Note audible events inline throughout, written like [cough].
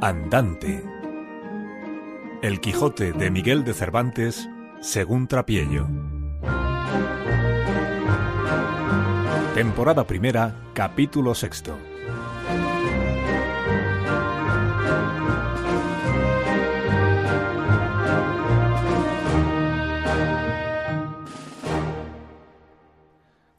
Andante. El Quijote de Miguel de Cervantes, según Trapiello. Temporada primera, capítulo sexto.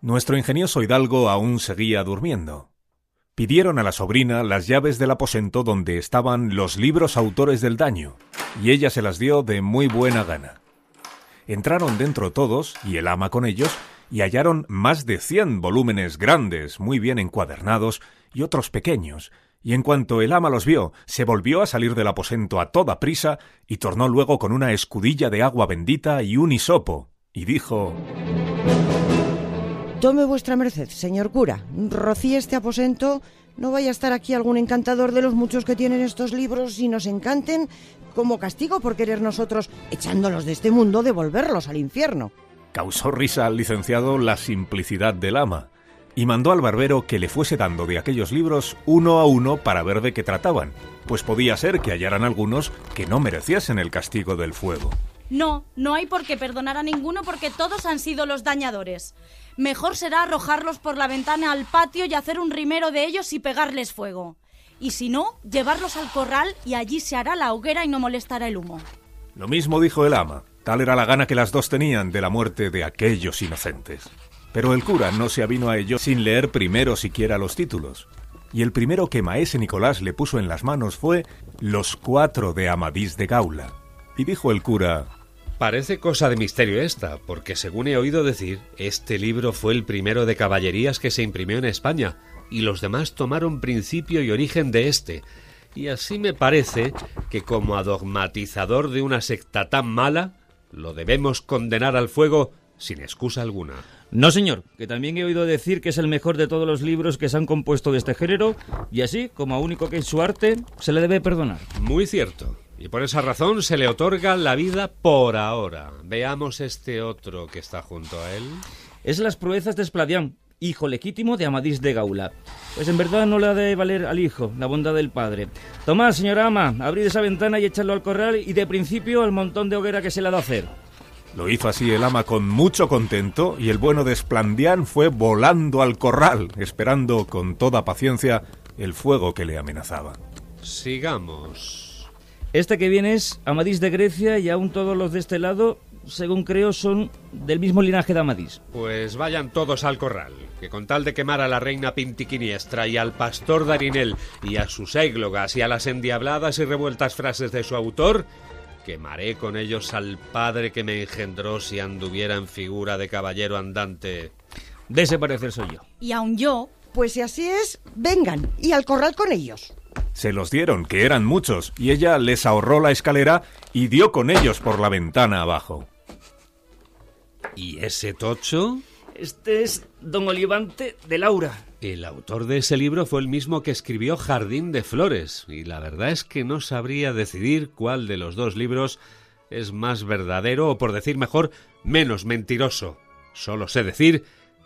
Nuestro ingenioso hidalgo aún seguía durmiendo. Pidieron a la sobrina las llaves del aposento donde estaban los libros autores del daño, y ella se las dio de muy buena gana. Entraron dentro todos, y el ama con ellos, y hallaron más de cien volúmenes grandes, muy bien encuadernados, y otros pequeños, y en cuanto el ama los vio, se volvió a salir del aposento a toda prisa, y tornó luego con una escudilla de agua bendita y un hisopo, y dijo Tome vuestra merced, señor cura. Rocíe este aposento. No vaya a estar aquí algún encantador de los muchos que tienen estos libros y nos encanten como castigo por querer nosotros, echándolos de este mundo, devolverlos al infierno. Causó risa al licenciado la simplicidad del ama, y mandó al barbero que le fuese dando de aquellos libros uno a uno para ver de qué trataban, pues podía ser que hallaran algunos que no mereciesen el castigo del fuego. No, no hay por qué perdonar a ninguno porque todos han sido los dañadores. Mejor será arrojarlos por la ventana al patio y hacer un rimero de ellos y pegarles fuego. Y si no, llevarlos al corral y allí se hará la hoguera y no molestará el humo. Lo mismo dijo el ama. Tal era la gana que las dos tenían de la muerte de aquellos inocentes. Pero el cura no se avino a ello sin leer primero siquiera los títulos. Y el primero que maese Nicolás le puso en las manos fue Los cuatro de Amadís de Gaula. Y dijo el cura Parece cosa de misterio esta, porque según he oído decir, este libro fue el primero de caballerías que se imprimió en España, y los demás tomaron principio y origen de este. Y así me parece que como adogmatizador de una secta tan mala, lo debemos condenar al fuego sin excusa alguna. No, señor, que también he oído decir que es el mejor de todos los libros que se han compuesto de este género, y así, como único que es su arte, se le debe perdonar. Muy cierto. Y por esa razón se le otorga la vida por ahora. Veamos este otro que está junto a él. Es las proezas de Espladián, hijo legítimo de Amadís de Gaula. Pues en verdad no le ha de valer al hijo la bondad del padre. Tomás, señora ama, abrid esa ventana y echadlo al corral y de principio al montón de hoguera que se le ha de hacer. Lo hizo así el ama con mucho contento y el bueno de Esplandián fue volando al corral, esperando con toda paciencia el fuego que le amenazaba. Sigamos. Este que viene es Amadís de Grecia y aún todos los de este lado, según creo, son del mismo linaje de Amadís. Pues vayan todos al corral, que con tal de quemar a la reina Pintiquiniestra y al pastor Darinel y a sus églogas y a las endiabladas y revueltas frases de su autor, quemaré con ellos al padre que me engendró si anduviera en figura de caballero andante. De ese parecer soy yo. Y aun yo, Pues si así es, vengan y al corral con ellos. Se los dieron, que eran muchos, y ella les ahorró la escalera y dio con ellos por la ventana abajo. ¿Y ese tocho? Este es Don Olivante de Laura. El autor de ese libro fue el mismo que escribió Jardín de Flores, y la verdad es que no sabría decidir cuál de los dos libros es más verdadero o, por decir mejor, menos mentiroso. Solo sé decir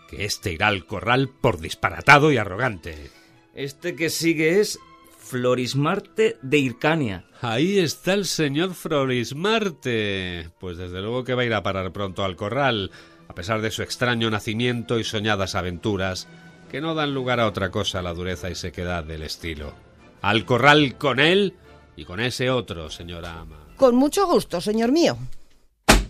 que este irá al corral por disparatado y arrogante. Este que sigue es Florismarte de Hircania. Ahí está el señor Florismarte. Pues desde luego que va a ir a parar pronto al corral, a pesar de su extraño nacimiento y soñadas aventuras, que no dan lugar a otra cosa a la dureza y sequedad del estilo. Al corral con él y con ese otro, señora ama. Con mucho gusto, señor mío.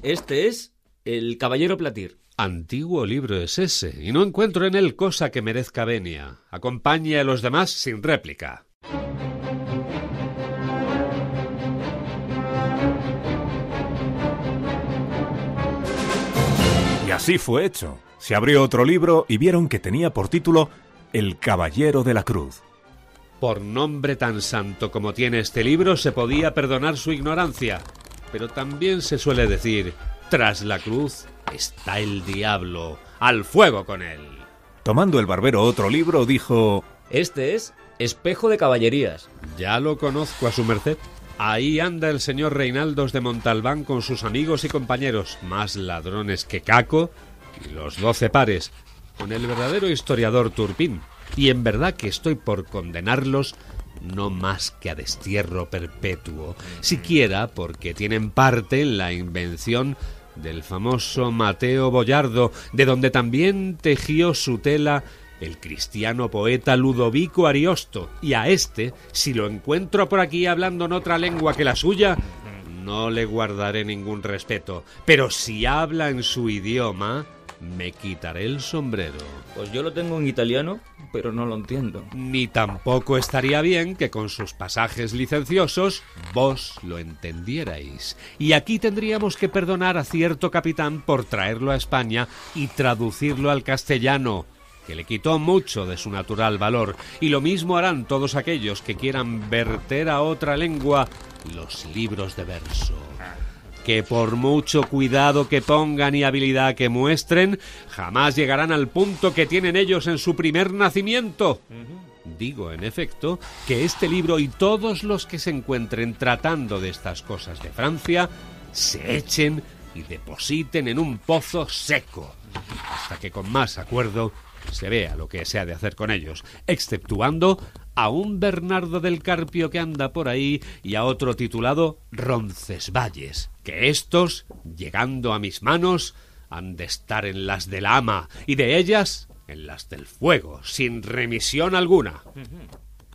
Este es el Caballero Platir. Antiguo libro es ese, y no encuentro en él cosa que merezca venia. Acompañe a los demás sin réplica. Así fue hecho. Se abrió otro libro y vieron que tenía por título El Caballero de la Cruz. Por nombre tan santo como tiene este libro se podía perdonar su ignorancia, pero también se suele decir, tras la cruz está el diablo, al fuego con él. Tomando el barbero otro libro, dijo Este es Espejo de Caballerías. Ya lo conozco a su merced. Ahí anda el señor Reinaldos de Montalbán con sus amigos y compañeros, más ladrones que Caco y los doce pares, con el verdadero historiador Turpín. Y en verdad que estoy por condenarlos no más que a destierro perpetuo, siquiera porque tienen parte en la invención del famoso Mateo Boyardo, de donde también tejió su tela el cristiano poeta Ludovico Ariosto, y a este, si lo encuentro por aquí hablando en otra lengua que la suya, no le guardaré ningún respeto, pero si habla en su idioma, me quitaré el sombrero. Pues yo lo tengo en italiano, pero no lo entiendo. Ni tampoco estaría bien que con sus pasajes licenciosos vos lo entendierais. Y aquí tendríamos que perdonar a cierto capitán por traerlo a España y traducirlo al castellano que le quitó mucho de su natural valor, y lo mismo harán todos aquellos que quieran verter a otra lengua los libros de verso. Que por mucho cuidado que pongan y habilidad que muestren, jamás llegarán al punto que tienen ellos en su primer nacimiento. Digo, en efecto, que este libro y todos los que se encuentren tratando de estas cosas de Francia se echen y depositen en un pozo seco, hasta que con más acuerdo se vea lo que se ha de hacer con ellos, exceptuando a un Bernardo del Carpio que anda por ahí y a otro titulado Roncesvalles, que estos, llegando a mis manos, han de estar en las del ama y de ellas en las del fuego, sin remisión alguna.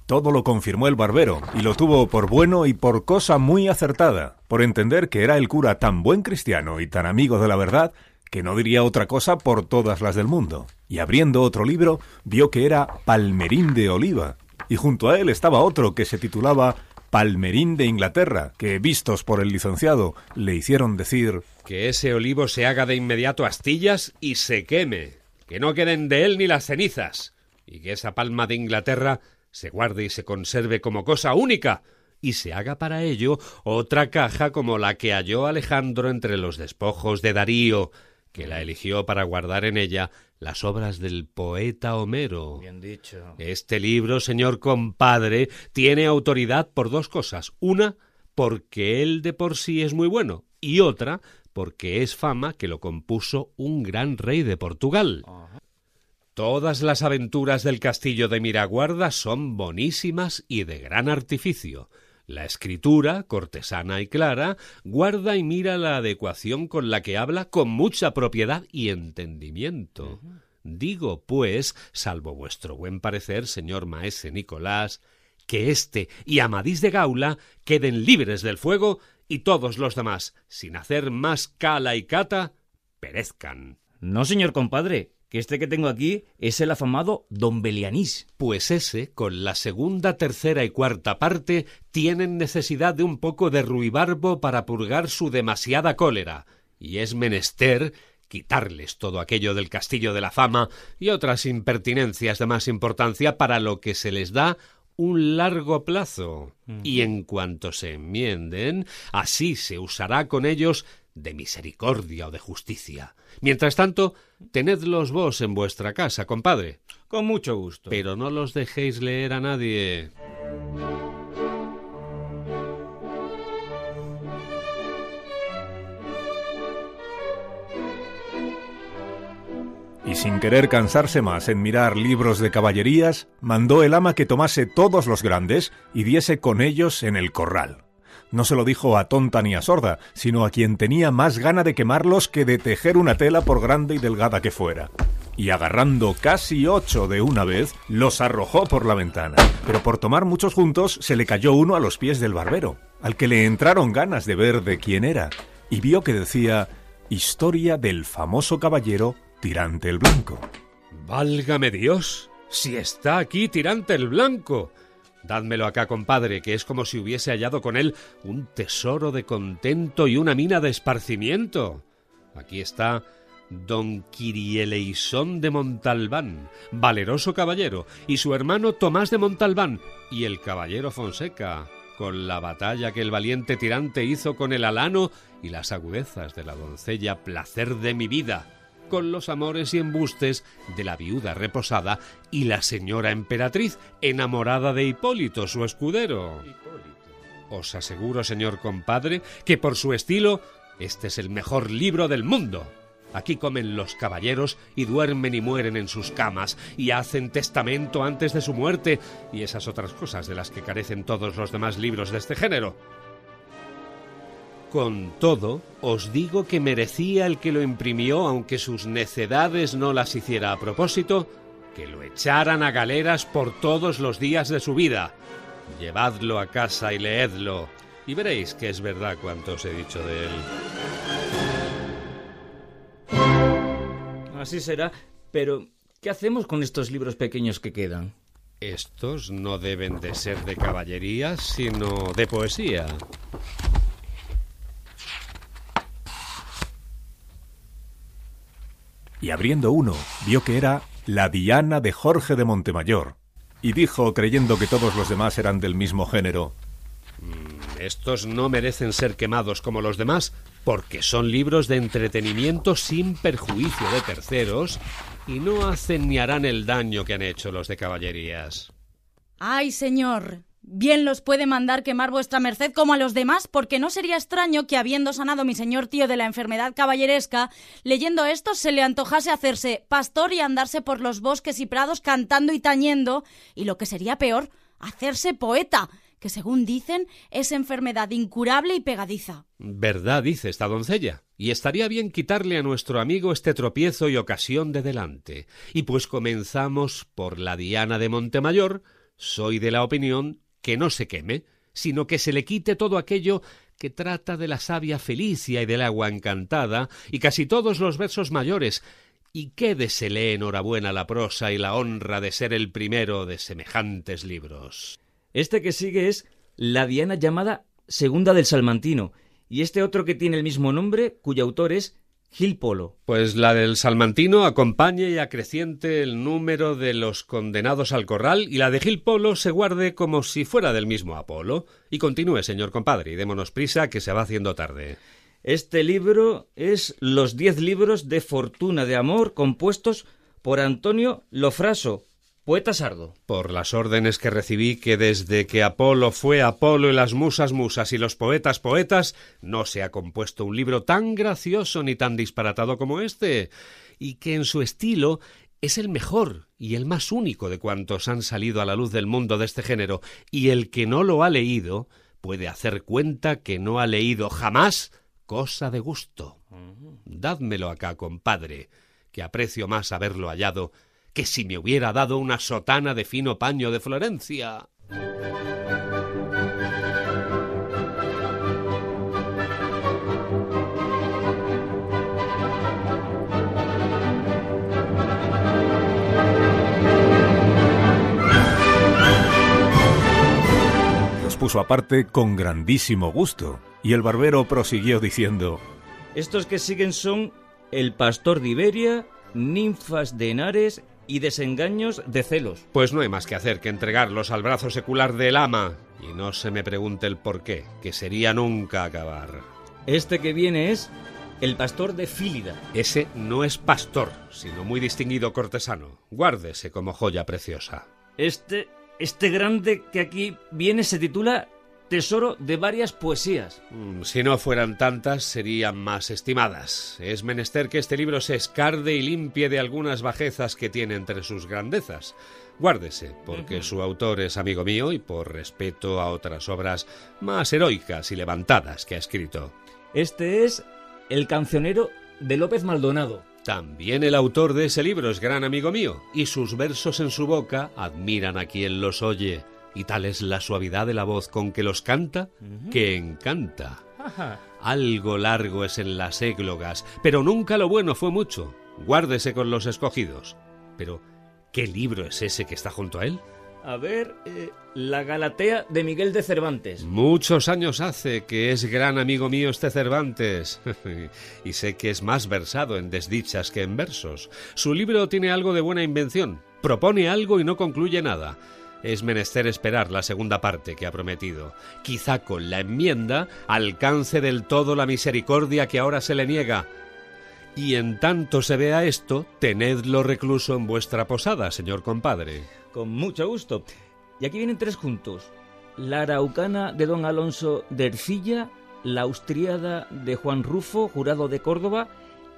Todo lo confirmó el barbero, y lo tuvo por bueno y por cosa muy acertada, por entender que era el cura tan buen cristiano y tan amigo de la verdad, que no diría otra cosa por todas las del mundo. Y abriendo otro libro, vio que era Palmerín de Oliva, y junto a él estaba otro que se titulaba Palmerín de Inglaterra, que, vistos por el licenciado, le hicieron decir Que ese olivo se haga de inmediato astillas y se queme, que no queden de él ni las cenizas, y que esa palma de Inglaterra se guarde y se conserve como cosa única, y se haga para ello otra caja como la que halló Alejandro entre los despojos de Darío, que la eligió para guardar en ella las obras del poeta Homero. Bien dicho. Este libro, señor compadre, tiene autoridad por dos cosas. Una, porque él de por sí es muy bueno, y otra, porque es fama que lo compuso un gran rey de Portugal. Todas las aventuras del castillo de Miraguarda son bonísimas y de gran artificio. La escritura, cortesana y clara, guarda y mira la adecuación con la que habla con mucha propiedad y entendimiento. Digo, pues, salvo vuestro buen parecer, señor maese Nicolás, que éste y Amadís de Gaula queden libres del fuego y todos los demás, sin hacer más cala y cata, perezcan. No, señor compadre, que este que tengo aquí es el afamado Don Belianís. Pues ese, con la segunda, tercera y cuarta parte, tienen necesidad de un poco de ruibarbo para purgar su demasiada cólera, y es menester quitarles todo aquello del castillo de la fama y otras impertinencias de más importancia para lo que se les da un largo plazo. Y en cuanto se enmienden, así se usará con ellos de misericordia o de justicia. Mientras tanto, tenedlos vos en vuestra casa, compadre. Con mucho gusto. Pero no los dejéis leer a nadie. y sin querer cansarse más en mirar libros de caballerías, mandó el ama que tomase todos los grandes y diese con ellos en el corral. No se lo dijo a tonta ni a sorda, sino a quien tenía más gana de quemarlos que de tejer una tela por grande y delgada que fuera. Y agarrando casi ocho de una vez, los arrojó por la ventana. Pero por tomar muchos juntos, se le cayó uno a los pies del barbero, al que le entraron ganas de ver de quién era, y vio que decía Historia del famoso caballero Tirante el Blanco. Válgame Dios, si está aquí Tirante el Blanco. Dádmelo acá, compadre, que es como si hubiese hallado con él un tesoro de contento y una mina de esparcimiento. Aquí está don Quirieleisón de Montalbán, valeroso caballero, y su hermano Tomás de Montalbán, y el caballero Fonseca, con la batalla que el valiente tirante hizo con el alano y las agudezas de la doncella placer de mi vida con los amores y embustes de la viuda reposada y la señora emperatriz enamorada de Hipólito, su escudero. Os aseguro, señor compadre, que por su estilo este es el mejor libro del mundo. Aquí comen los caballeros y duermen y mueren en sus camas y hacen testamento antes de su muerte y esas otras cosas de las que carecen todos los demás libros de este género. Con todo, os digo que merecía el que lo imprimió, aunque sus necedades no las hiciera a propósito, que lo echaran a galeras por todos los días de su vida. Llevadlo a casa y leedlo, y veréis que es verdad cuanto os he dicho de él. Así será, pero ¿qué hacemos con estos libros pequeños que quedan? Estos no deben de ser de caballería, sino de poesía. Y abriendo uno, vio que era La Diana de Jorge de Montemayor, y dijo, creyendo que todos los demás eran del mismo género, Estos no merecen ser quemados como los demás, porque son libros de entretenimiento sin perjuicio de terceros y no hacen ni harán el daño que han hecho los de caballerías. Ay, señor, bien los puede mandar quemar vuestra merced como a los demás, porque no sería extraño que, habiendo sanado mi señor tío de la enfermedad caballeresca, leyendo esto se le antojase hacerse pastor y andarse por los bosques y prados cantando y tañendo, y lo que sería peor, hacerse poeta, que según dicen es enfermedad incurable y pegadiza. Verdad dice esta doncella, y estaría bien quitarle a nuestro amigo este tropiezo y ocasión de delante. Y pues comenzamos por la Diana de Montemayor, soy de la opinión que no se queme, sino que se le quite todo aquello que trata de la savia Felicia y del agua encantada, y casi todos los versos mayores, y quédesele enhorabuena la prosa y la honra de ser el primero de semejantes libros. Este que sigue es La Diana llamada Segunda del Salmantino, y este otro que tiene el mismo nombre, cuyo autor es Gil Polo. Pues la del Salmantino acompañe y acreciente el número de los condenados al corral y la de Gil Polo se guarde como si fuera del mismo Apolo. Y continúe, señor compadre, y démonos prisa que se va haciendo tarde. Este libro es Los diez libros de fortuna de amor compuestos por Antonio Lofraso, poeta sardo. Por las órdenes que recibí que desde que Apolo fue Apolo y las musas musas y los poetas poetas, no se ha compuesto un libro tan gracioso ni tan disparatado como este, y que en su estilo es el mejor y el más único de cuantos han salido a la luz del mundo de este género, y el que no lo ha leído puede hacer cuenta que no ha leído jamás cosa de gusto. Dádmelo acá, compadre, que aprecio más haberlo hallado que si me hubiera dado una sotana de fino paño de Florencia. los puso aparte con grandísimo gusto, y el barbero prosiguió diciendo, Estos que siguen son El Pastor de Iberia, Ninfas de Henares y Desengaños de Celos. Pues no hay más que hacer que entregarlos al brazo secular del ama, y no se me pregunte el por qué, que sería nunca acabar. Este que viene es El Pastor de Fílida. Ese no es pastor, sino muy distinguido cortesano. Guárdese como joya preciosa. Este, este grande que aquí viene se titula Tesoro de varias poesías. Mm, Si no fueran tantas, serían más estimadas. Es menester que este libro se escarde y limpie de algunas bajezas que tiene entre sus grandezas. Guárdese, porque su autor es amigo mío y por respeto a otras obras más heroicas y levantadas que ha escrito. Este es El cancionero de López Maldonado. También el autor de ese libro es gran amigo mío, y sus versos en su boca admiran a quien los oye, y tal es la suavidad de la voz con que los canta, que encanta. Algo largo es en las églogas, pero nunca lo bueno fue mucho. Guárdese con los escogidos. Pero, ¿qué libro es ese que está junto a él? A ver, eh, La Galatea de Miguel de Cervantes. Muchos años hace que es gran amigo mío este Cervantes, [laughs] y sé que es más versado en desdichas que en versos. Su libro tiene algo de buena invención, propone algo y no concluye nada. Es menester esperar la segunda parte que ha prometido. Quizá con la enmienda alcance del todo la misericordia que ahora se le niega. Y en tanto se vea esto, tenedlo recluso en vuestra posada, señor compadre. Con mucho gusto. Y aquí vienen tres juntos. La Araucana de don Alonso de Ercilla, la Austriada de Juan Rufo, jurado de Córdoba,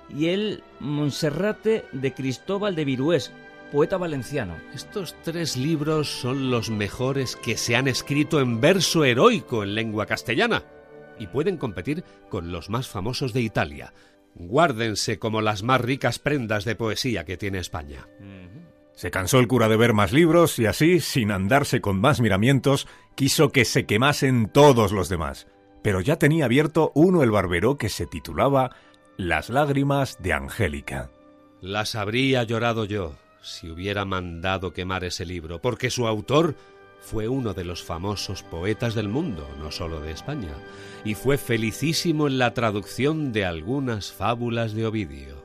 y el Monserrate de Cristóbal de Virués, poeta valenciano. Estos tres libros son los mejores que se han escrito en verso heroico en lengua castellana y pueden competir con los más famosos de Italia. Guárdense como las más ricas prendas de poesía que tiene España. Se cansó el cura de ver más libros y así, sin andarse con más miramientos, quiso que se quemasen todos los demás. Pero ya tenía abierto uno el barbero que se titulaba Las lágrimas de Angélica. Las habría llorado yo si hubiera mandado quemar ese libro, porque su autor fue uno de los famosos poetas del mundo, no solo de España, y fue felicísimo en la traducción de algunas fábulas de Ovidio.